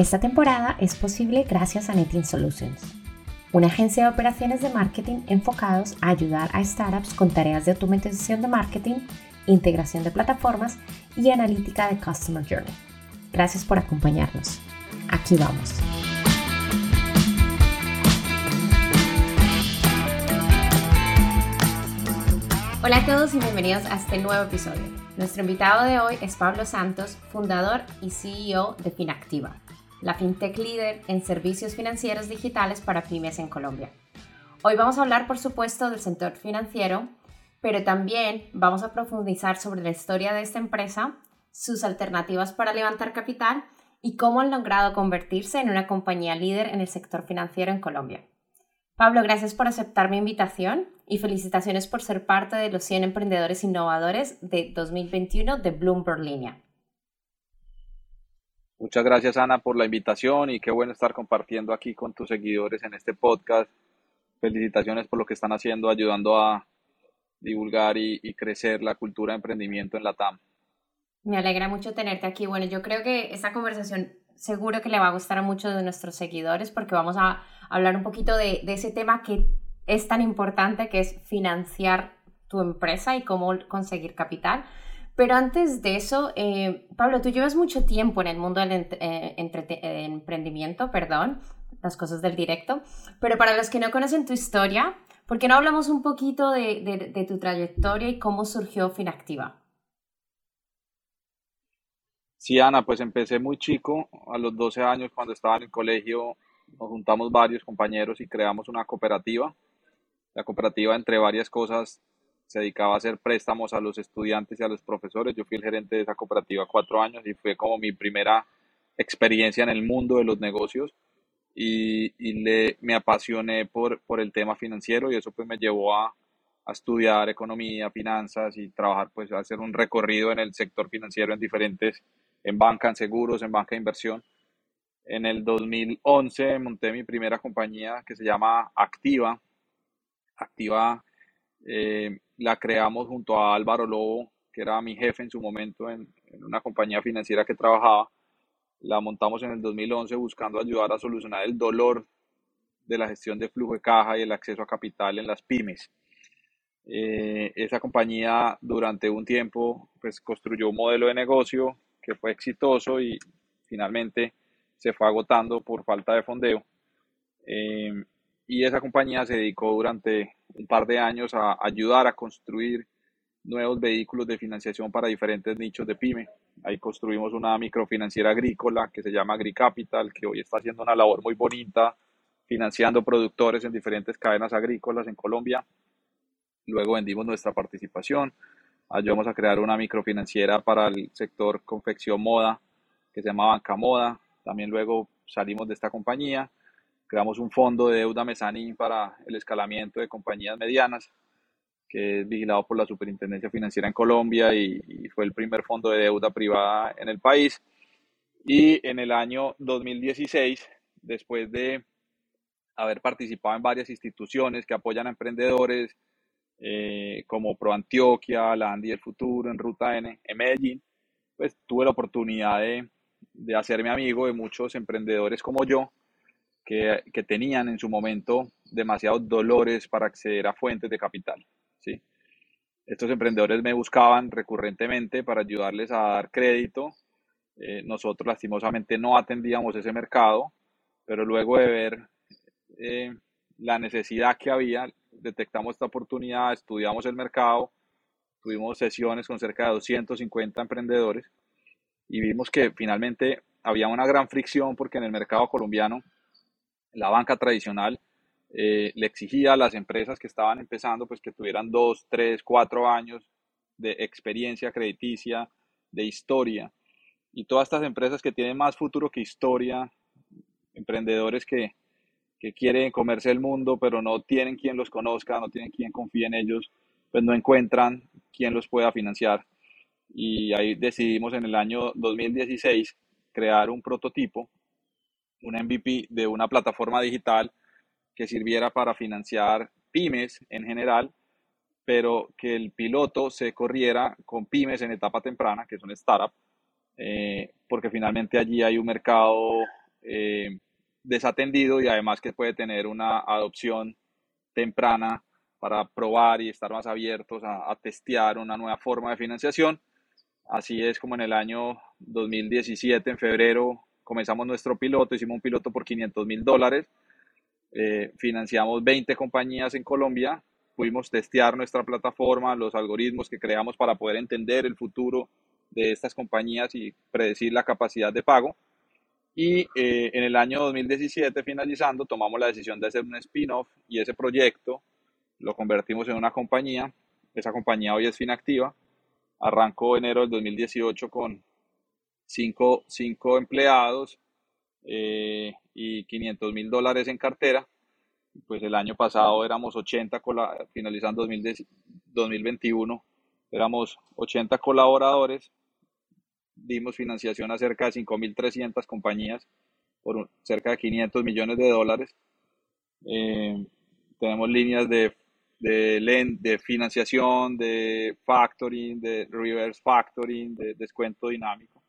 Esta temporada es posible gracias a Netting Solutions, una agencia de operaciones de marketing enfocados a ayudar a startups con tareas de automatización de marketing, integración de plataformas y analítica de Customer Journey. Gracias por acompañarnos. Aquí vamos. Hola a todos y bienvenidos a este nuevo episodio. Nuestro invitado de hoy es Pablo Santos, fundador y CEO de Finactiva la fintech líder en servicios financieros digitales para pymes en Colombia. Hoy vamos a hablar, por supuesto, del sector financiero, pero también vamos a profundizar sobre la historia de esta empresa, sus alternativas para levantar capital y cómo han logrado convertirse en una compañía líder en el sector financiero en Colombia. Pablo, gracias por aceptar mi invitación y felicitaciones por ser parte de los 100 emprendedores innovadores de 2021 de Bloomberg Línea. Muchas gracias Ana por la invitación y qué bueno estar compartiendo aquí con tus seguidores en este podcast. Felicitaciones por lo que están haciendo, ayudando a divulgar y, crecer la cultura de emprendimiento en la TAM. Me alegra mucho tenerte aquí. Bueno, yo creo que esta conversación seguro que le va a gustar a muchos de nuestros seguidores porque vamos a hablar un poquito de, de ese tema que es tan importante que es financiar tu empresa y cómo conseguir capital. Pero antes de eso, eh, Pablo, tú llevas mucho tiempo en el mundo del eh, eh, emprendimiento, perdón, las cosas del directo, pero para los que no conocen tu historia, ¿por qué no hablamos un poquito de, de tu trayectoria y cómo surgió Finactiva? Sí, Ana, pues empecé muy chico, a los 12 años cuando estaba en el colegio, nos juntamos varios compañeros y creamos una cooperativa. La cooperativa, entre varias cosas, se dedicaba a hacer préstamos a los estudiantes y a los profesores. Yo fui el gerente de esa cooperativa cuatro años y fue como mi primera experiencia en el mundo de los negocios y, le, me apasioné por, por el tema financiero y eso pues me llevó a, a estudiar economía, finanzas y trabajar pues a hacer un recorrido en el sector financiero en diferentes, en banca, en seguros, en banca de inversión. En el 2011 monté mi primera compañía que se llama Activa. Activa eh, la creamos junto a Álvaro Lobo, que era mi jefe en su momento en, una compañía financiera que trabajaba. La montamos en el 2011 buscando ayudar a solucionar el dolor de la gestión de flujo de caja y el acceso a capital en las pymes. Eh, esa compañía durante un tiempo pues, construyó un modelo de negocio que fue exitoso y finalmente se fue agotando por falta de fondeo. Eh, y esa compañía se dedicó durante un par de años a ayudar a construir nuevos vehículos de financiación para diferentes nichos de pyme. Ahí construimos una microfinanciera agrícola que se llama AgriCapital, que hoy está haciendo una labor muy bonita financiando productores en diferentes cadenas agrícolas en Colombia. Luego vendimos nuestra participación, ayudamos a crear una microfinanciera para el sector confección moda que se llama Banca Moda. También luego salimos de esta compañía creamos un fondo de deuda mezanín para el escalamiento de compañías medianas, que es vigilado por la Superintendencia Financiera en Colombia y, fue el primer fondo de deuda privada en el país. Y en el año 2016, después de haber participado en varias instituciones que apoyan a emprendedores, eh, como ProAntioquia, la Andy del Futuro, en Ruta N, en Medellín, pues tuve la oportunidad de, de hacerme amigo de muchos emprendedores como yo, que, tenían en su momento demasiados dolores para acceder a fuentes de capital. ¿sí? Estos emprendedores me buscaban recurrentemente para ayudarles a dar crédito. Eh, nosotros lastimosamente no atendíamos ese mercado, pero luego de ver eh, la necesidad que había, detectamos esta oportunidad, estudiamos el mercado, tuvimos sesiones con cerca de 250 emprendedores y vimos que finalmente había una gran fricción porque en el mercado colombiano la banca tradicional eh, le exigía a las empresas que estaban empezando pues que tuvieran dos, tres, cuatro años de experiencia crediticia, de historia. Y todas estas empresas que tienen más futuro que historia, emprendedores que, que quieren comerse el mundo, pero no tienen quien los conozca, no tienen quien confíe en ellos, pues no encuentran quien los pueda financiar. Y ahí decidimos en el año 2016 crear un prototipo, un MVP de una plataforma digital que sirviera para financiar pymes en general, pero que el piloto se corriera con pymes en etapa temprana, que son startups, eh, porque finalmente allí hay un mercado eh, desatendido y además que puede tener una adopción temprana para probar y estar más abiertos a testear una nueva forma de financiación. Así es como en el año 2017, en febrero, comenzamos nuestro piloto, hicimos un piloto por 500 mil dólares, eh, financiamos 20 compañías en Colombia, pudimos testear nuestra plataforma, los algoritmos que creamos para poder entender el futuro de estas compañías y predecir la capacidad de pago. Y eh, en el año 2017, finalizando, tomamos la decisión de hacer un spin-off y ese proyecto lo convertimos en una compañía. Esa compañía hoy es Finactiva. Arrancó enero del 2018 con cinco, cinco empleados eh, y 500 mil dólares en cartera. Pues el año pasado éramos 80, finalizando 2021, éramos 80 colaboradores. Dimos financiación a cerca de 5.300 compañías por cerca de 500 millones de dólares. Eh, tenemos líneas de, de, de financiación, de factoring, de reverse factoring, de descuento dinámico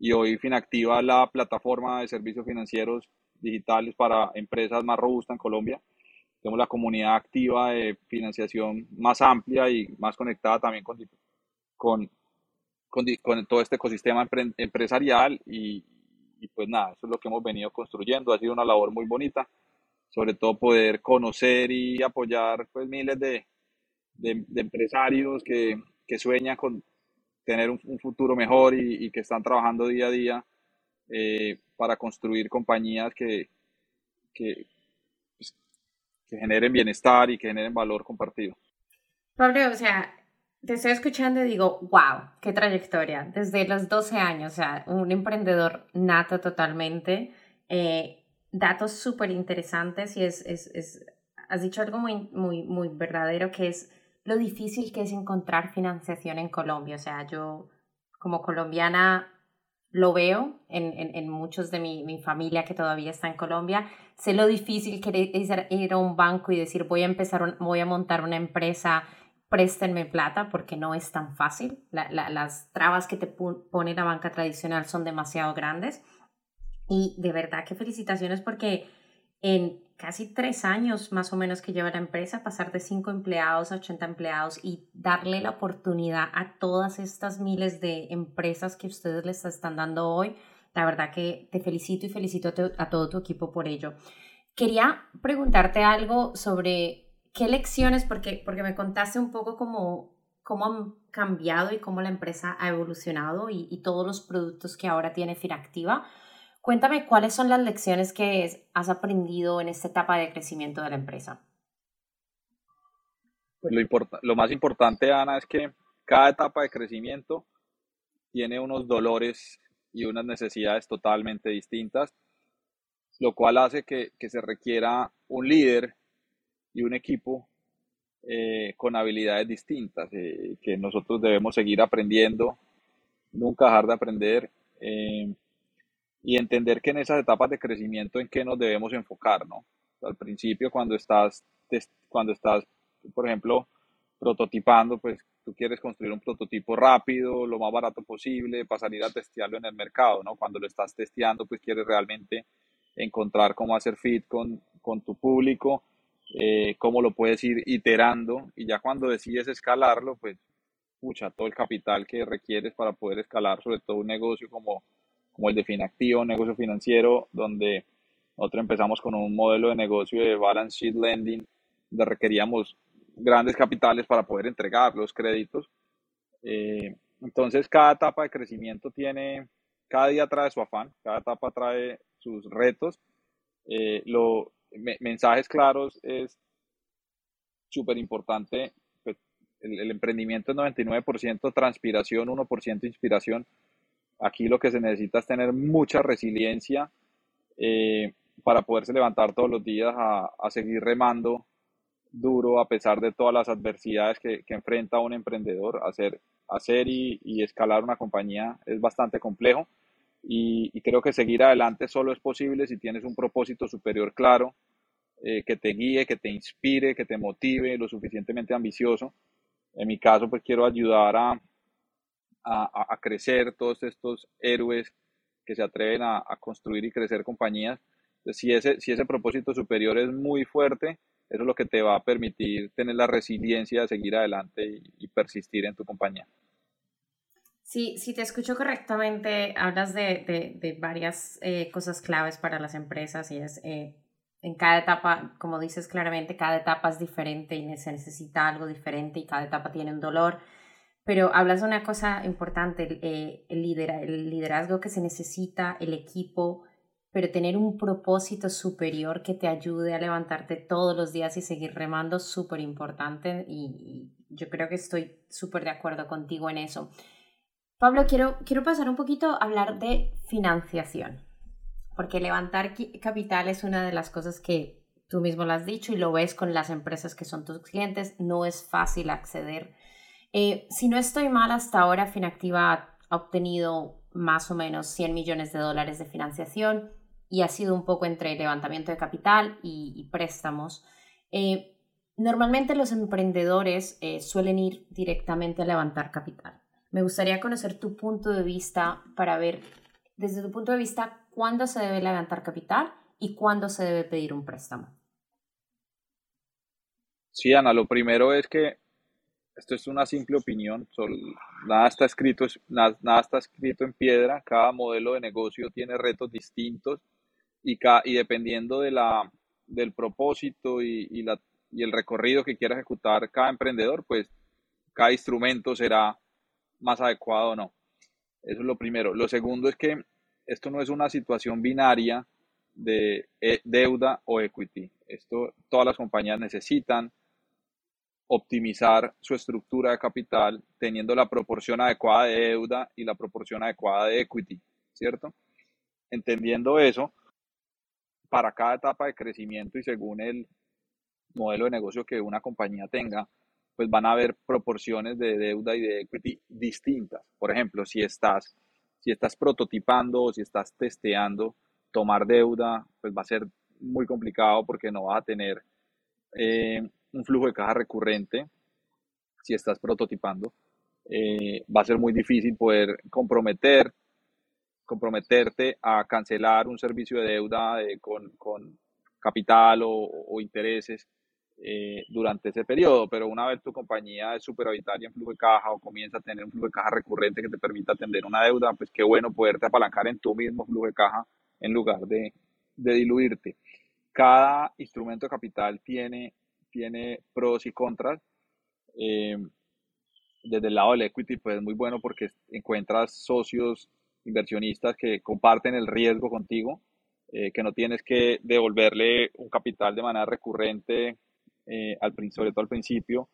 y hoy Finactiva la plataforma de servicios financieros digitales para empresas más robusta en Colombia. Tenemos la comunidad activa de financiación más amplia y más conectada también con, con, con, todo este ecosistema empresarial y, pues nada, eso es lo que hemos venido construyendo. Ha sido una labor muy bonita, sobre todo poder conocer y apoyar pues miles de, de, de empresarios que, que sueñan con tener un, futuro mejor y, que están trabajando día a día eh, para construir compañías que, que, pues, que generen bienestar y que generen valor compartido. Pablo, o sea, te estoy escuchando y digo, wow, qué trayectoria. Desde los 12 años, o sea, un emprendedor nato totalmente. Eh, datos súper interesantes y es, es, es, has dicho algo muy, muy, muy verdadero que es lo difícil que es encontrar financiación en Colombia. O sea, yo como colombiana lo veo en, en, muchos de mi, mi, familia que todavía está en Colombia. Sé lo difícil que es ir a un banco y decir voy a empezar, voy a montar una empresa, préstenme plata, porque no es tan fácil. las trabas que te pone la banca tradicional son demasiado grandes. Y de verdad que felicitaciones porque en casi tres años más o menos que lleva la empresa, pasar de cinco empleados a 80 empleados y darle la oportunidad a todas estas miles de empresas que ustedes les están dando hoy. La verdad que te felicito y felicito a todo tu equipo por ello. Quería preguntarte algo sobre qué lecciones, porque, porque me contaste un poco cómo, cómo han cambiado y cómo la empresa ha evolucionado y, todos los productos que ahora tiene Finactiva. Cuéntame cuáles son las lecciones que has aprendido en esta etapa de crecimiento de la empresa. Pues lo, más importante, Ana, es que cada etapa de crecimiento tiene unos dolores y unas necesidades totalmente distintas, lo cual hace que, se requiera un líder y un equipo eh, con habilidades distintas, eh, que nosotros debemos seguir aprendiendo, nunca dejar de aprender. Eh, y entender que en esas etapas de crecimiento en qué nos debemos enfocar, ¿no? Al principio cuando estás, cuando estás, por ejemplo, prototipando, pues tú quieres construir un prototipo rápido, lo más barato posible, para salir a testearlo en el mercado, ¿no? Cuando lo estás testeando, pues quieres realmente encontrar cómo hacer fit con, con tu público, eh, cómo lo puedes ir iterando y ya cuando decides escalarlo, pues, pucha, todo el capital que requieres para poder escalar, sobre todo un negocio como como el de Finactivo, negocio financiero, donde nosotros empezamos con un modelo de negocio de balance sheet lending, donde requeríamos grandes capitales para poder entregar los créditos. Eh, entonces, cada etapa de crecimiento tiene, cada día trae su afán, cada etapa trae sus retos. Eh, lo, mensajes claros es súper importante. Pues, el, el, emprendimiento es 99% transpiración, 1% inspiración. Aquí lo que se necesita es tener mucha resiliencia, eh, para poderse levantar todos los días a, a seguir remando duro a pesar de todas las adversidades que, que enfrenta un emprendedor. Hacer, hacer y, y, escalar una compañía es bastante complejo y, y, creo que seguir adelante solo es posible si tienes un propósito superior claro eh, que te guíe, que te inspire, que te motive, lo suficientemente ambicioso. En mi caso, pues quiero ayudar a, a, crecer todos estos héroes que se atreven a, construir y crecer compañías. si ese, si ese propósito superior es muy fuerte, eso es lo que te va a permitir tener la resiliencia de seguir adelante y, persistir en tu compañía. Sí, si te escucho correctamente, hablas de, de, de varias eh, cosas claves para las empresas y es eh, en cada etapa, como dices claramente, cada etapa es diferente y se necesita algo diferente y cada etapa tiene un dolor. Pero hablas de una cosa importante, eh, el, el liderazgo que se necesita, el equipo, pero tener un propósito superior que te ayude a levantarte todos los días y seguir remando súper importante y, yo creo que estoy súper de acuerdo contigo en eso. Pablo, quiero, quiero pasar un poquito a hablar de financiación, porque levantar capital es una de las cosas que tú mismo lo has dicho y lo ves con las empresas que son tus clientes, no es fácil acceder. Eh, si no estoy mal, hasta ahora Finactiva ha obtenido más o menos 100 millones de dólares de financiación y ha sido un poco entre levantamiento de capital y, préstamos. Eh, normalmente los emprendedores eh, suelen ir directamente a levantar capital. Me gustaría conocer tu punto de vista para ver, desde tu punto de vista, cuándo se debe levantar capital y cuándo se debe pedir un préstamo. Sí, Ana, lo primero es que esto es una simple opinión, nada, está escrito, nada, nada está escrito en piedra, cada modelo de negocio tiene retos distintos y, y dependiendo de la, del propósito y, y, la, y el recorrido que quiera ejecutar cada emprendedor, pues cada instrumento será más adecuado o no. Eso es lo primero. Lo segundo es que esto no es una situación binaria de eh, deuda o equity. Esto todas las compañías necesitan optimizar su estructura de capital teniendo la proporción adecuada de deuda y la proporción adecuada de equity, ¿cierto? Entendiendo eso, para cada etapa de crecimiento y según el modelo de negocio que una compañía tenga, pues van a haber proporciones de deuda y de equity distintas. Por ejemplo, si estás, si estás prototipando o si estás testeando, tomar deuda, pues va a ser muy complicado porque no vas a tener eh, un flujo de caja recurrente si estás prototipando. Eh, va a ser muy difícil poder comprometer comprometerte a cancelar un servicio de deuda con, con, capital o, o intereses eh, durante ese periodo, pero una vez tu compañía es superavitaria en flujo de caja o comienza a tener un flujo de caja recurrente que te permita atender una deuda, pues qué bueno poderte apalancar en tu mismo flujo de caja en lugar de, de diluirte. Cada instrumento de capital tiene, tiene pros y contras. Eh, desde el lado del equity, pues es muy bueno porque encuentras socios inversionistas que comparten el riesgo contigo, eh, que no tienes que devolverle un capital de manera recurrente, eh, al, sobre todo al principio,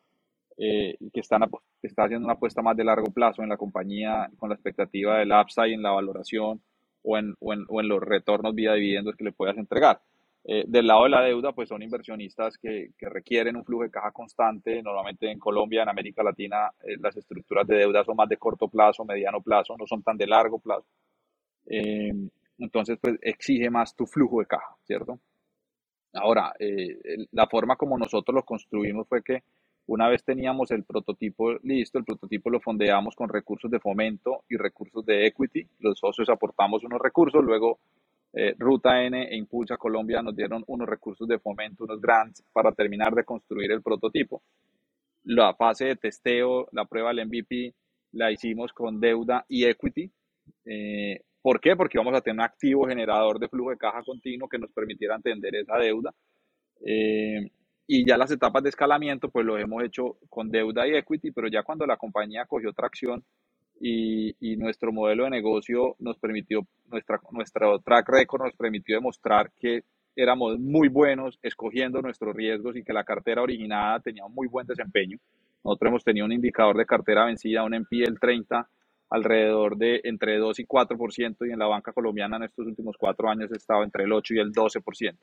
eh, que están, está haciendo una apuesta más de largo plazo en la compañía con la expectativa del upside en la valoración o en, o en, o en los retornos vía dividendos que le puedas entregar. Eh, del lado de la deuda, pues son inversionistas que, requieren un flujo de caja constante. Normalmente en Colombia, en América Latina, eh, las estructuras de deuda son más de corto plazo, mediano plazo, no son tan de largo plazo. Eh, entonces, pues exige más tu flujo de caja, ¿cierto? Ahora, la forma como nosotros lo construimos fue que una vez teníamos el prototipo listo, el prototipo lo fondeamos con recursos de fomento y recursos de equity. Los socios aportamos unos recursos, luego eh, Ruta N e Impulsa Colombia nos dieron unos recursos de fomento, unos grants para terminar de construir el prototipo. La fase de testeo, la prueba del MVP, la hicimos con deuda y equity. Eh, ¿Por qué? Porque vamos a tener un activo generador de flujo de caja continuo que nos permitiera entender esa deuda. Eh, y ya las etapas de escalamiento, pues lo hemos hecho con deuda y equity, pero ya cuando la compañía cogió tracción, y, y, nuestro modelo de negocio nos permitió, nuestra, nuestro track record nos permitió demostrar que éramos muy buenos escogiendo nuestros riesgos y que la cartera originada tenía un muy buen desempeño. Nosotros hemos tenido un indicador de cartera vencida, un NPL 30 alrededor de entre 2 y 4% y en la banca colombiana en estos últimos cuatro años ha estado entre el 8 y el 12%.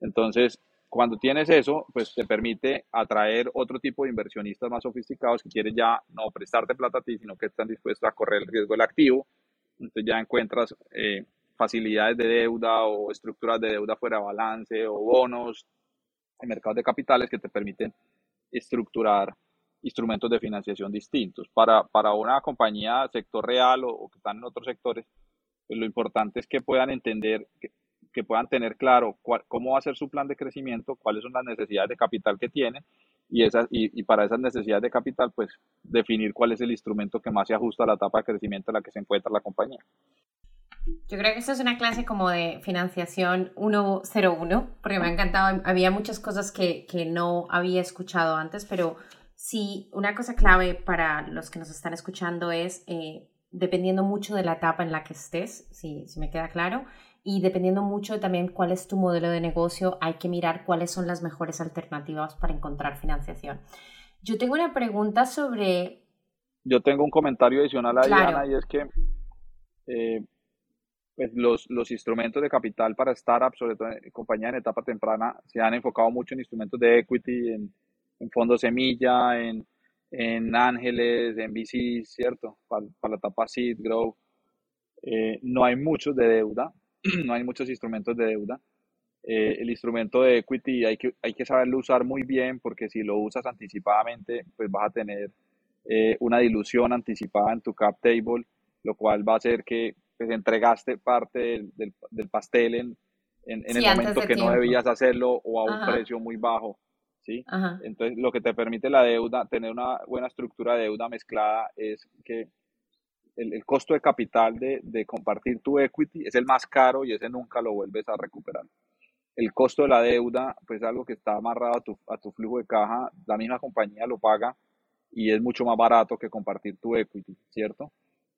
Entonces, cuando tienes eso, pues te permite atraer otro tipo de inversionistas más sofisticados que quieren ya no prestarte plata a ti, sino que están dispuestos a correr el riesgo del activo. Entonces ya encuentras eh, facilidades de deuda o estructuras de deuda fuera de balance o bonos en mercados de capitales que te permiten estructurar instrumentos de financiación distintos. Para, para una compañía sector real o, que están en otros sectores, pues lo importante es que puedan entender, que, que puedan tener claro cómo va a ser su plan de crecimiento, cuáles son las necesidades de capital que tienen y, esas, y, y, para esas necesidades de capital, pues definir cuál es el instrumento que más se ajusta a la etapa de crecimiento en la que se encuentra la compañía. Yo creo que esto es una clase como de financiación 101, porque me ha encantado. Había muchas cosas que, que no había escuchado antes, pero sí, una cosa clave para los que nos están escuchando es, eh, dependiendo mucho de la etapa en la que estés, si, si me queda claro, y dependiendo mucho también cuál es tu modelo de negocio, hay que mirar cuáles son las mejores alternativas para encontrar financiación. Yo tengo una pregunta sobre... Yo tengo un comentario adicional a Diana y es que eh, pues los, los instrumentos de capital para startups, sobre todo en compañías en etapa temprana, se han enfocado mucho en instrumentos de equity, en, en fondos semilla, en, en ángeles, en VC, ¿cierto? Para, la etapa seed, grow. Eh, no hay muchos de deuda, no hay muchos instrumentos de deuda. Eh, el instrumento de equity hay que, hay que saberlo usar muy bien porque si lo usas anticipadamente, pues vas a tener eh, una dilución anticipada en tu cap table, lo cual va a hacer que pues entregaste parte del, del, pastel en, en, el momento que no debías hacerlo o a un precio muy bajo. ¿sí? Entonces, lo que te permite la deuda, tener una buena estructura de deuda mezclada, es que el, el costo de capital de, de, compartir tu equity es el más caro y ese nunca lo vuelves a recuperar. El costo de la deuda, pues es algo que está amarrado a tu, a tu flujo de caja, la misma compañía lo paga y es mucho más barato que compartir tu equity, ¿cierto?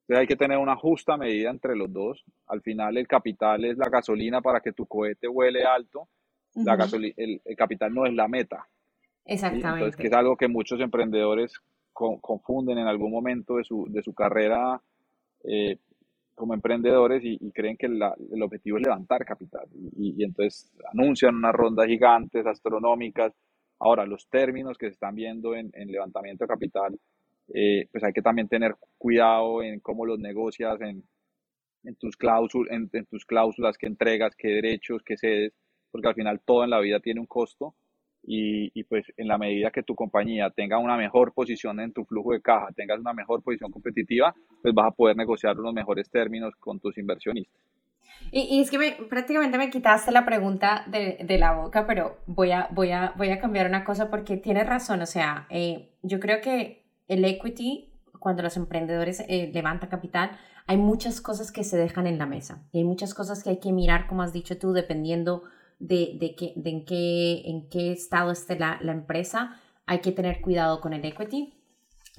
Entonces hay que tener una justa medida entre los dos. Al final el capital es la gasolina para que tu cohete vuele alto. la el, capital no es la meta. Exactamente. Entonces, que es algo que muchos emprendedores confunden en algún momento de su, de su carrera eh, como emprendedores y, creen que el objetivo es levantar capital. Y, entonces anuncian unas rondas gigantes, astronómicas. Ahora, los términos que se están viendo en, en levantamiento de capital eh, pues hay que también tener cuidado en cómo los negocias, en, en tus, cláusulas, en, tus cláusulas, qué entregas, qué derechos, qué cedes, porque al final todo en la vida tiene un costo y, y, pues en la medida que tu compañía tenga una mejor posición en tu flujo de caja, tengas una mejor posición competitiva, pues vas a poder negociar unos mejores términos con tus inversionistas. Y, y es que me, prácticamente me quitaste la pregunta de, de, la boca, pero voy a, voy, a, voy a cambiar una cosa porque tienes razón, o sea, eh, yo creo que el equity, cuando los emprendedores eh, levantan capital, hay muchas cosas que se dejan en la mesa. Y hay muchas cosas que hay que mirar, como has dicho tú, dependiendo de, de, que, de en, qué, en qué estado esté la, la empresa. Hay que tener cuidado con el equity.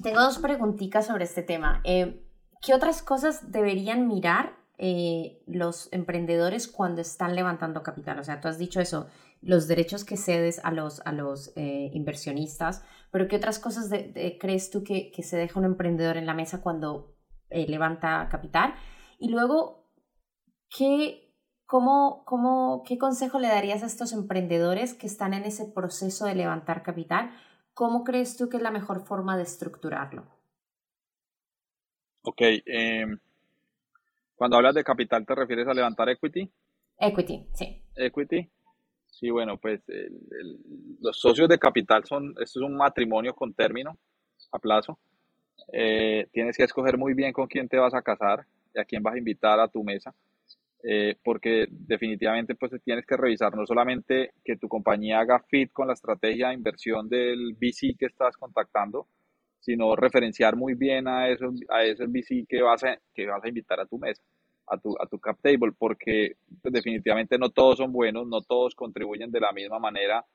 Tengo dos preguntitas sobre este tema. Eh, ¿Qué otras cosas deberían mirar eh, los emprendedores cuando están levantando capital? O sea, tú has dicho eso, los derechos que cedes a los, a los eh, inversionistas, pero ¿qué otras cosas crees tú que, que, se deja un emprendedor en la mesa cuando levanta capital? Y luego, ¿qué, cómo, cómo, ¿qué consejo le darías a estos emprendedores que están en ese proceso de levantar capital? ¿Cómo crees tú que es la mejor forma de estructurarlo? Ok. Em, cuando hablas de capital, ¿te refieres a levantar equity? Equity, sí. Equity. Sí, bueno, pues los socios de capital son, esto es un matrimonio con término a plazo. Eh, tienes que escoger muy bien con quién te vas a casar y a quién vas a invitar a tu mesa, eh, porque definitivamente pues tienes que revisar no solamente que tu compañía haga fit con la estrategia de inversión del VC que estás contactando, sino referenciar muy bien a esos, a esos VC que vas a, que vas a invitar a tu mesa a tu, a tu cap table, porque pues, definitivamente no todos son buenos, no todos contribuyen de la misma manera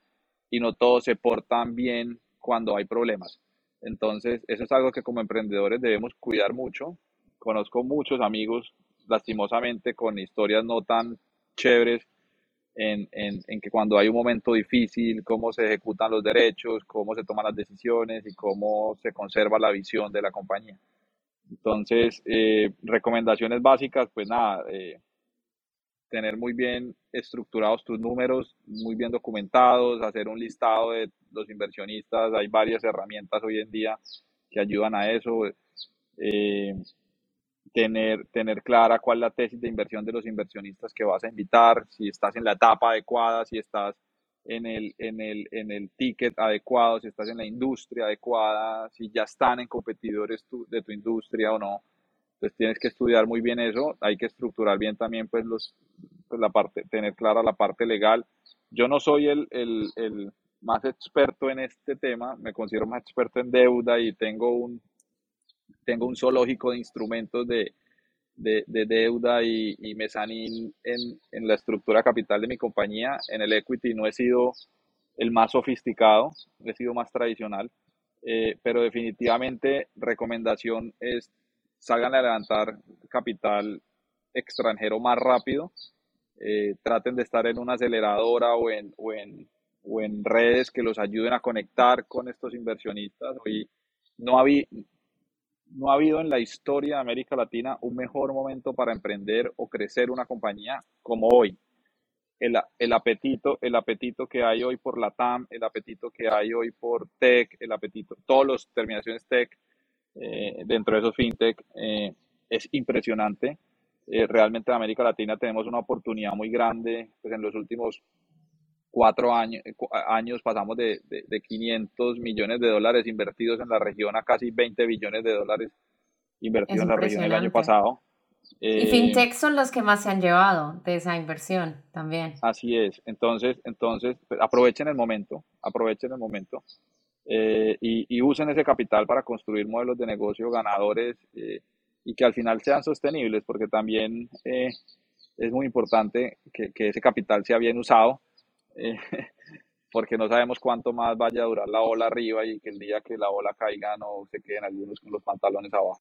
y no todos se portan bien cuando hay problemas. Entonces, eso es algo que como emprendedores debemos cuidar mucho. Conozco muchos amigos, lastimosamente, con historias no tan chéveres en, en, en, que cuando hay un momento difícil, cómo se ejecutan los derechos, cómo se toman las decisiones y cómo se conserva la visión de la compañía. Entonces, eh, recomendaciones básicas, pues nada, eh, tener muy bien estructurados tus números, muy bien documentados, hacer un listado de los inversionistas. Hay varias herramientas hoy en día que ayudan a eso. Eh, tener, tener clara cuál es la tesis de inversión de los inversionistas que vas a invitar, si estás en la etapa adecuada, si estás en el, en el, en el ticket adecuado, si estás en la industria adecuada, si ya están en competidores de tu industria o no. Entonces tienes que estudiar muy bien eso, hay que estructurar bien también pues los, pues la parte, tener clara la parte legal. Yo no soy el, el, el más experto en este tema, me considero más experto en deuda y tengo un, tengo un zoológico de instrumentos de, de, deuda y, y mezanín en, en, la estructura capital de mi compañía. En el equity no he sido el más sofisticado, he sido más tradicional, eh, pero definitivamente recomendación es salgan a levantar capital extranjero más rápido, eh, traten de estar en una aceleradora o en, o en, o en redes que los ayuden a conectar con estos inversionistas. Hoy no, había, no ha habido en la historia de América Latina un mejor momento para emprender o crecer una compañía como hoy. El, el, apetito, el apetito que hay hoy por la TAM, el apetito que hay hoy por tech, el apetito, todas las terminaciones tech eh, dentro de esos fintech eh, es impresionante. Eh, realmente en América Latina tenemos una oportunidad muy grande. Pues en los últimos cuatro años, años pasamos de, de, 500 millones de dólares invertidos en la región a casi 20 billones de dólares invertidos en la región el año pasado. y fintech son los que más se han llevado de esa inversión también. Así es. Entonces, entonces pues, aprovechen el momento, aprovechen el momento eh, y, usen ese capital para construir modelos de negocio ganadores eh, y que al final sean sostenibles, porque también eh, es muy importante que, que, ese capital sea bien usado eh, porque no sabemos cuánto más vaya a durar la ola arriba y que el día que la ola caiga no se queden algunos con los pantalones abajo.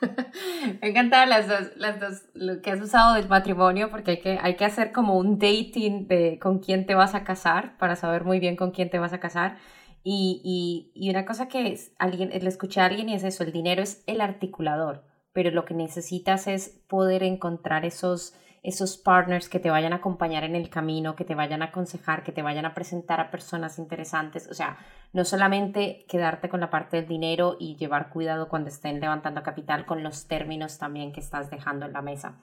Me encantan las dos, las dos, lo que has usado del matrimonio, porque hay que, hay que hacer como un dating de con quién te vas a casar, para saber muy bien con quién te vas a casar. Y, y, y una cosa que alguien, le escuché a alguien y es eso, el dinero es el articulador, pero lo que necesitas es poder encontrar esos, esos partners que te vayan a acompañar en el camino, que te vayan a aconsejar, que te vayan a presentar a personas interesantes. O sea, no solamente quedarte con la parte del dinero y llevar cuidado cuando estén levantando capital con los términos también que estás dejando en la mesa.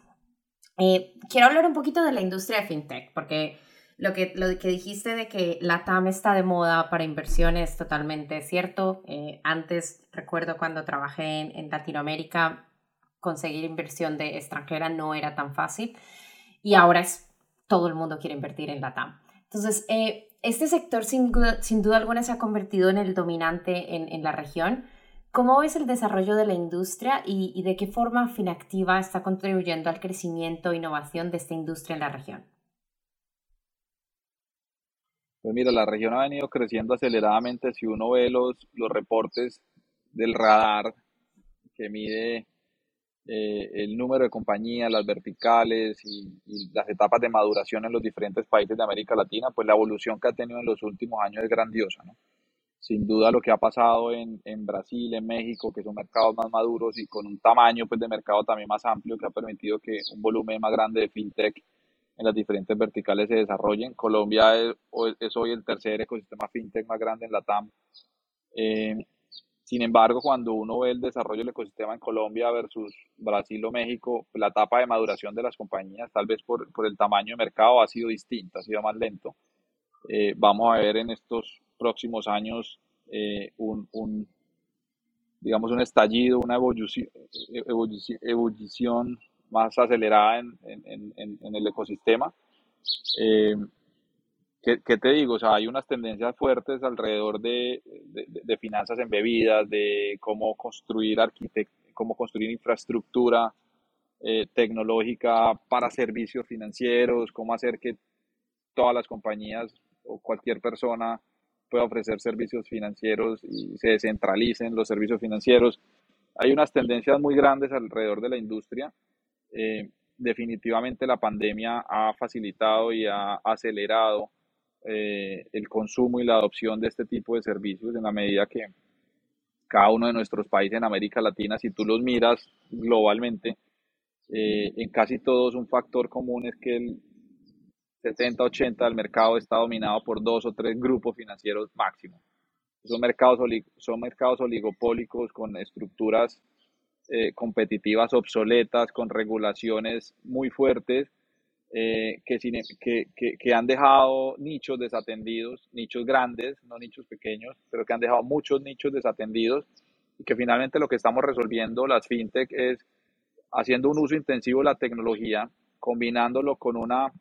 Eh, quiero hablar un poquito de la industria de fintech, porque lo que, lo que dijiste de que la TAM está de moda para inversiones es totalmente cierto. Eh, antes, recuerdo cuando trabajé en Latinoamérica, conseguir inversión de extranjera no era tan fácil y ahora es todo el mundo quiere invertir en la TAM. Entonces, eh, este sector sin, sin, duda alguna se ha convertido en el dominante en, en la región. ¿Cómo ves el desarrollo de la industria y, y, de qué forma Finactiva está contribuyendo al crecimiento e innovación de esta industria en la región? Pues mira, la región ha venido creciendo aceleradamente. Si uno ve los, los reportes del radar que mide eh, el número de compañías, las verticales y, las etapas de maduración en los diferentes países de América Latina, pues la evolución que ha tenido en los últimos años es grandiosa, ¿no? Sin duda lo que ha pasado en, en Brasil, en México, que son mercados más maduros y con un tamaño pues, de mercado también más amplio que ha permitido que un volumen más grande de fintech en las diferentes verticales se desarrollen. Colombia es, es hoy el tercer ecosistema fintech más grande en la TAM. Eh, sin embargo, cuando uno ve el desarrollo del ecosistema en Colombia versus Brasil o México, la etapa de maduración de las compañías, tal vez por, por el tamaño de mercado, ha sido distinta, ha sido más lento. Eh, vamos a ver en estos próximos años eh, un, un, digamos, un estallido, una evolución, evolución, más acelerada en, en, en, en el ecosistema. Eh, ¿Qué, te digo? O sea, hay unas tendencias fuertes alrededor de, de, finanzas embebidas, de cómo construir cómo construir infraestructura eh, tecnológica para servicios financieros, cómo hacer que todas las compañías o cualquier persona pueda ofrecer servicios financieros y se descentralicen los servicios financieros. Hay unas tendencias muy grandes alrededor de la industria. Eh, definitivamente la pandemia ha facilitado y ha acelerado eh, el consumo y la adopción de este tipo de servicios en la medida que cada uno de nuestros países en América Latina, si tú los miras globalmente, eh, en casi todos un factor común es que el 70-80 del mercado está dominado por dos o tres grupos financieros máximo. Son mercados, son mercados oligopólicos con estructuras eh, competitivas obsoletas, con regulaciones muy fuertes, eh, que, que, que, han dejado nichos desatendidos, nichos grandes, no nichos pequeños, pero que han dejado muchos nichos desatendidos y que finalmente lo que estamos resolviendo las fintech es haciendo un uso intensivo de la tecnología, combinándolo con una,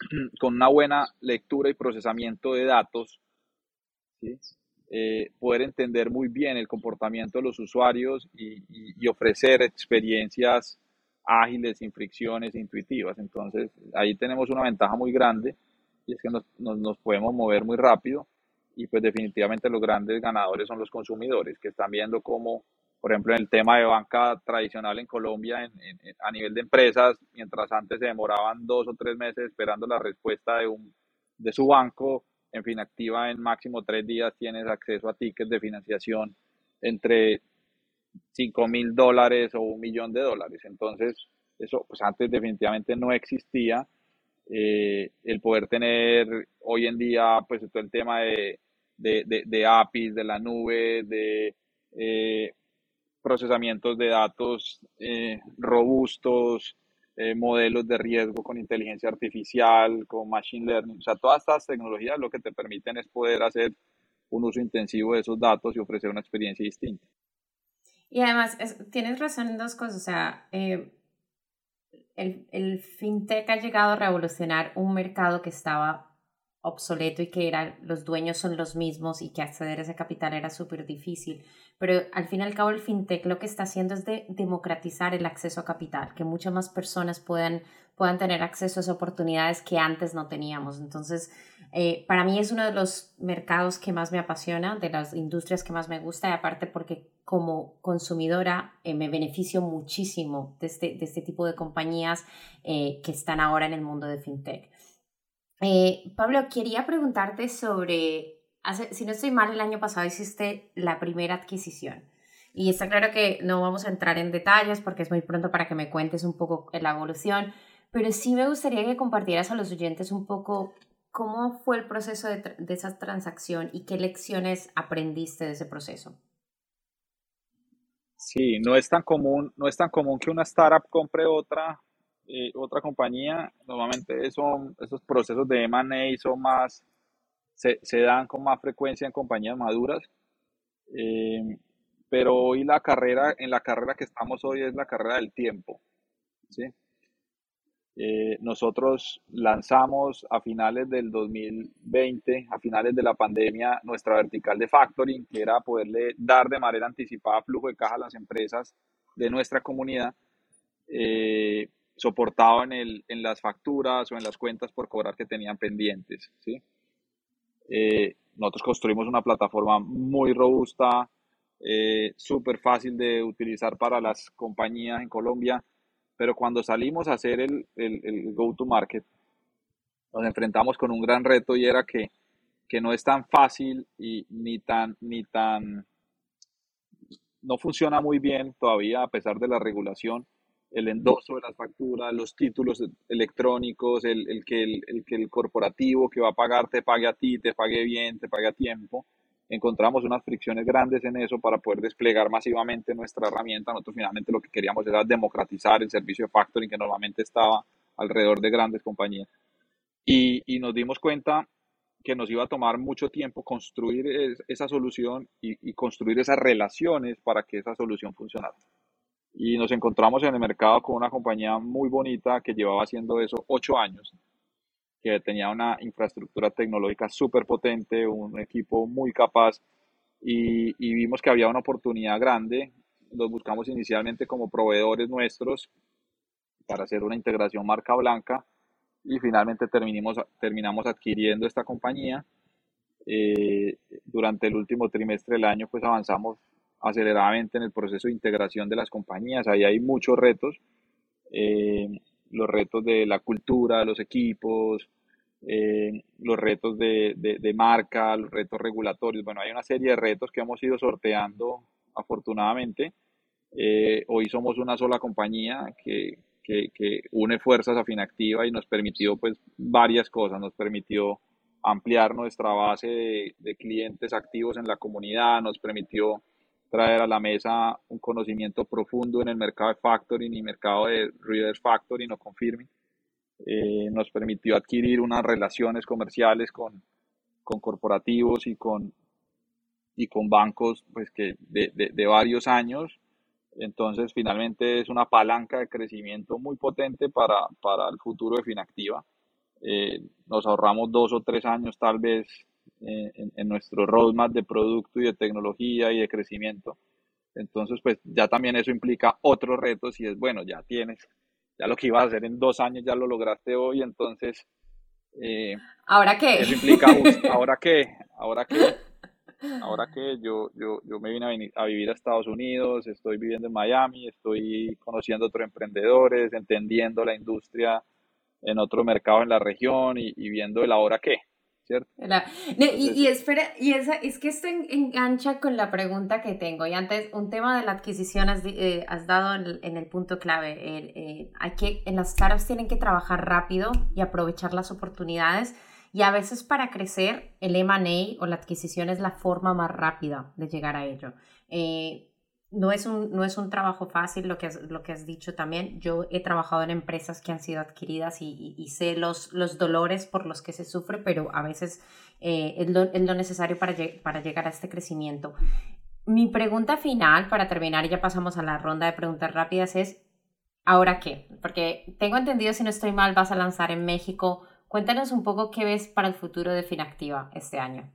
con una buena lectura y procesamiento de datos, eh, poder entender muy bien el comportamiento de los usuarios y, ofrecer experiencias ágiles, sin fricciones, intuitivas. Entonces, ahí tenemos una ventaja muy grande y es que nos, nos podemos mover muy rápido y pues definitivamente los grandes ganadores son los consumidores que están viendo cómo por ejemplo, en el tema de banca tradicional en Colombia, a nivel de empresas, mientras antes se demoraban dos o tres meses esperando la respuesta de, un, de su banco, en fin, activa en máximo tres días tienes acceso a tickets de financiación entre 5 mil dólares o un millón de dólares. Entonces, eso pues antes definitivamente no existía. Eh, el poder tener hoy en día, pues todo el tema de, de, de, APIs, de la nube, de eh, procesamientos de datos eh, robustos, eh, modelos de riesgo con inteligencia artificial, con machine learning. O sea, todas estas tecnologías lo que te permiten es poder hacer un uso intensivo de esos datos y ofrecer una experiencia distinta. Y además, tienes razón en dos cosas. O sea, eh, el, el fintech ha llegado a revolucionar un mercado que estaba obsoleto y que era, los dueños son los mismos y que acceder a ese capital era súper difícil. Pero al fin y al cabo el fintech lo que está haciendo es de democratizar el acceso a capital, que muchas más personas puedan, puedan tener acceso a esas oportunidades que antes no teníamos. Entonces, eh, para mí es uno de los mercados que más me apasiona, de las industrias que más me gusta y aparte porque como consumidora eh, me beneficio muchísimo de este, de este tipo de compañías eh, que están ahora en el mundo de fintech. Eh, Pablo, quería preguntarte sobre, si no estoy mal, el año pasado hiciste la primera adquisición. Y está claro que no vamos a entrar en detalles porque es muy pronto para que me cuentes un poco la evolución, pero sí me gustaría que compartieras a los oyentes un poco cómo fue el proceso de, de esa transacción y qué lecciones aprendiste de ese proceso. Sí, no es tan común, no es tan común que una startup compre otra eh, otra compañía, normalmente esos procesos de M&A son más, se, se, dan con más frecuencia en compañías maduras. Eh, pero hoy la carrera, en la carrera que estamos hoy es la carrera del tiempo. ¿sí? Eh, nosotros lanzamos a finales del 2020, a finales de la pandemia, nuestra vertical de factoring, que era poderle dar de manera anticipada flujo de caja a las empresas de nuestra comunidad. Eh, soportado en, el, en las facturas o en las cuentas por cobrar que tenían pendientes. ¿sí? Eh, nosotros construimos una plataforma muy robusta, eh, súper fácil de utilizar para las compañías en Colombia, pero cuando salimos a hacer el, el, el go-to-market, nos enfrentamos con un gran reto y era que, que no es tan fácil y ni tan, ni tan, no funciona muy bien todavía a pesar de la regulación el endoso de las facturas, los títulos electrónicos, el, el, que el, que el corporativo que va a pagar te pague a ti, te pague bien, te pague a tiempo. Encontramos unas fricciones grandes en eso para poder desplegar masivamente nuestra herramienta. Nosotros finalmente lo que queríamos era democratizar el servicio de factoring que normalmente estaba alrededor de grandes compañías. Y, nos dimos cuenta que nos iba a tomar mucho tiempo construir esa solución y construir esas relaciones para que esa solución funcionara y nos encontramos en el mercado con una compañía muy bonita que llevaba haciendo eso ocho años, que tenía una infraestructura tecnológica súper potente, un equipo muy capaz y, vimos que había una oportunidad grande. Los buscamos inicialmente como proveedores nuestros para hacer una integración marca blanca y finalmente terminamos, terminamos adquiriendo esta compañía. Eh, durante el último trimestre del año pues avanzamos aceleradamente en el proceso de integración de las compañías. Ahí hay muchos retos, eh, los retos de la cultura, los equipos, eh, los retos de, de, marca, los retos regulatorios. Bueno, hay una serie de retos que hemos ido sorteando afortunadamente. Eh, hoy somos una sola compañía que, que, que, une fuerzas a Finactiva y nos permitió pues varias cosas. Nos permitió ampliar nuestra base de, de clientes activos en la comunidad, nos permitió traer a la mesa un conocimiento profundo en el mercado de factoring y mercado de reverse factoring o confirming. Eh, nos permitió adquirir unas relaciones comerciales con, con corporativos y con, y con bancos pues que de, de, varios años. Entonces, finalmente es una palanca de crecimiento muy potente para, para el futuro de Finactiva. Eh, nos ahorramos dos o tres años tal vez eh, en, nuestro roadmap de producto y de tecnología y de crecimiento. Entonces, pues ya también eso implica otros retos y es, bueno, ya tienes, ya lo que ibas a hacer en dos años ya lo lograste hoy, entonces... Eh, ¿Ahora qué? Eso implica, ¿ahora qué? ¿Ahora qué? Ahora que yo, yo, yo me vine a, a, vivir a Estados Unidos, estoy viviendo en Miami, estoy conociendo a otros emprendedores, entendiendo la industria en otro mercado en la región y, y viendo el ahora qué, ¿cierto? y, espera, y esa, es que esto engancha con la pregunta que tengo. Y antes, un tema de la adquisición has, eh, has dado en, el punto clave. Eh, hay que, en las startups tienen que trabajar rápido y aprovechar las oportunidades. Y a veces para crecer, el M&A o la adquisición es la forma más rápida de llegar a ello. Eh, no es un, no es un trabajo fácil lo que, has, lo que has dicho también. Yo he trabajado en empresas que han sido adquiridas y, y, sé los, los dolores por los que se sufre, pero a veces eh, es, lo, es, lo, necesario para, para llegar a este crecimiento. Mi pregunta final, para terminar, y ya pasamos a la ronda de preguntas rápidas, es, ¿ahora qué? Porque tengo entendido, si no estoy mal, vas a lanzar en México. Cuéntanos un poco qué ves para el futuro de Finactiva este año.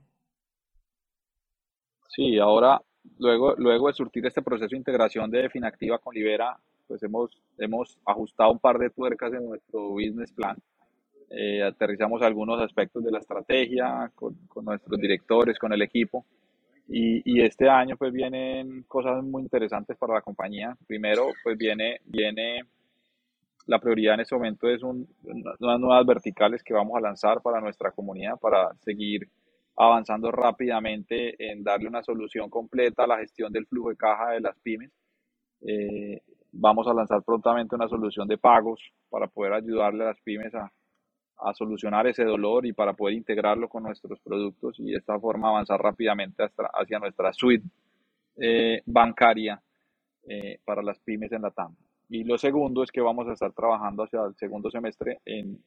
Sí, ahora luego, luego de surtir este proceso de integración de Finactiva con Libera, pues hemos, hemos ajustado un par de tuercas en nuestro business plan. Eh, aterrizamos algunos aspectos de la estrategia con, con nuestros directores, con el equipo. Y, y, este año pues vienen cosas muy interesantes para la compañía. Primero pues viene, viene la prioridad en este momento es un, unas nuevas verticales que vamos a lanzar para nuestra comunidad para seguir avanzando rápidamente en darle una solución completa a la gestión del flujo de caja de las pymes. Eh, vamos a lanzar prontamente una solución de pagos para poder ayudarle a las pymes a, a, solucionar ese dolor y para poder integrarlo con nuestros productos y de esta forma avanzar rápidamente hasta, hacia nuestra suite eh, bancaria eh, para las pymes en la TAM. Y lo segundo es que vamos a estar trabajando hacia el segundo semestre en,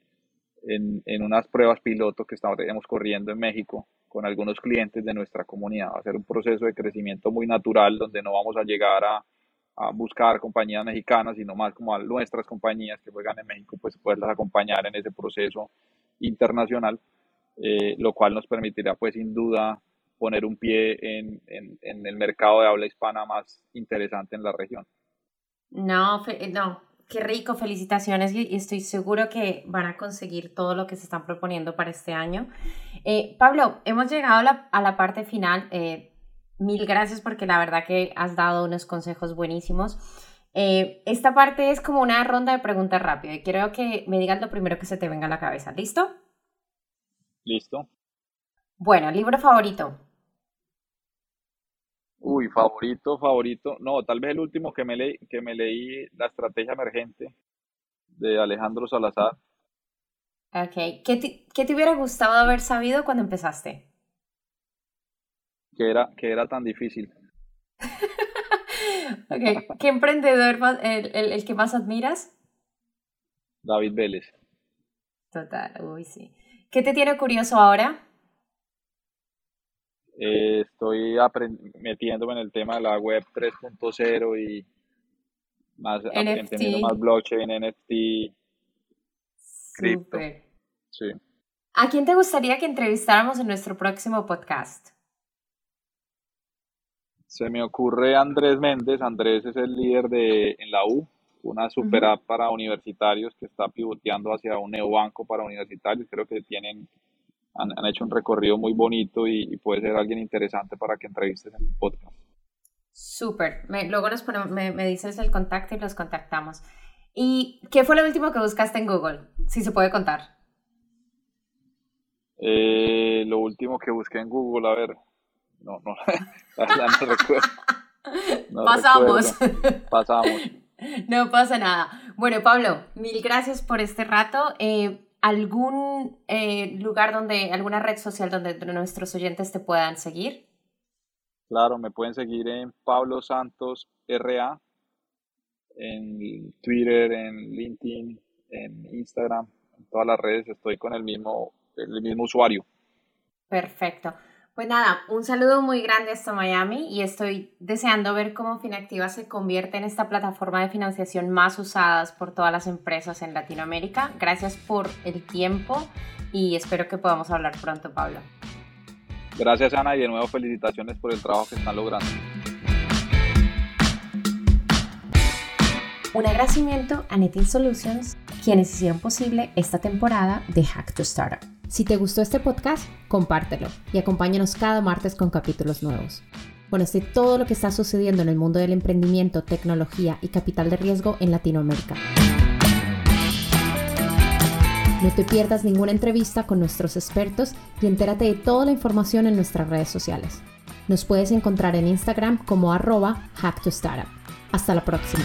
en, en unas pruebas piloto que estamos corriendo en México con algunos clientes de nuestra comunidad. Va a ser un proceso de crecimiento muy natural donde no vamos a llegar a, a buscar compañías mexicanas, sino más como a nuestras compañías que juegan en México, pues poderlas acompañar en ese proceso internacional, eh, lo cual nos permitirá pues sin duda poner un pie en, en, en, el mercado de habla hispana más interesante en la región. No, no, qué rico, felicitaciones y estoy seguro que van a conseguir todo lo que se están proponiendo para este año. Eh, Pablo, hemos llegado a la, a la parte final. Eh, mil gracias porque la verdad que has dado unos consejos buenísimos. Eh, esta parte es como una ronda de preguntas rápido y quiero que me digas lo primero que se te venga a la cabeza. ¿Listo? Listo. Bueno, libro favorito. Uy, favorito, favorito. No, tal vez el último que me leí, que me leí, La estrategia emergente, de Alejandro Salazar. Ok. ¿Qué te, qué te hubiera gustado haber sabido cuando empezaste? Que era, que era tan difícil. okay. ¿Qué emprendedor el, el, el que más admiras? David Vélez. Total, uy, sí. ¿Qué te tiene curioso ahora? Eh, estoy metiéndome en el tema de la web 3.0 y más entendiendo más blockchain, NFT, cripto. Sí. ¿A quién te gustaría que entrevistáramos en nuestro próximo podcast? Se me ocurre Andrés Méndez. Andrés es el líder de en la U, una super app para universitarios que está pivoteando hacia un neobanco para universitarios. Creo que tienen han, hecho un recorrido muy bonito y, puede ser alguien interesante para que entrevistes en tu podcast. Súper. Luego nos ponemos, me, me, dices el contacto y los contactamos. ¿Y qué fue lo último que buscaste en Google? Si se puede contar. Eh, lo último que busqué en Google, a ver, no, no, no recuerdo. Pasamos. Pasamos. No pasa nada. Bueno, Pablo, mil gracias por este rato. Eh, ¿Algún eh, lugar donde, alguna red social donde nuestros oyentes te puedan seguir? Claro, me pueden seguir en Pablo Santos RA, en Twitter, en LinkedIn, en Instagram, en todas las redes estoy con el mismo, el mismo usuario. Perfecto. Pues nada, un saludo muy grande hasta Miami y estoy deseando ver cómo Finactiva se convierte en esta plataforma de financiación más usada por todas las empresas en Latinoamérica. Gracias por el tiempo y espero que podamos hablar pronto, Pablo. Gracias, Ana, y de nuevo felicitaciones por el trabajo que están logrando. Un agradecimiento a Netin Solutions, quienes hicieron posible esta temporada de Hack to Startup. Si te gustó este podcast, compártelo y acompáñanos cada martes con capítulos nuevos. Conoce todo lo que está sucediendo en el mundo del emprendimiento, tecnología y capital de riesgo en Latinoamérica. No te pierdas ninguna entrevista con nuestros expertos y entérate de toda la información en nuestras redes sociales. Nos puedes encontrar en Instagram como arroba hacktostartup. Hasta la próxima.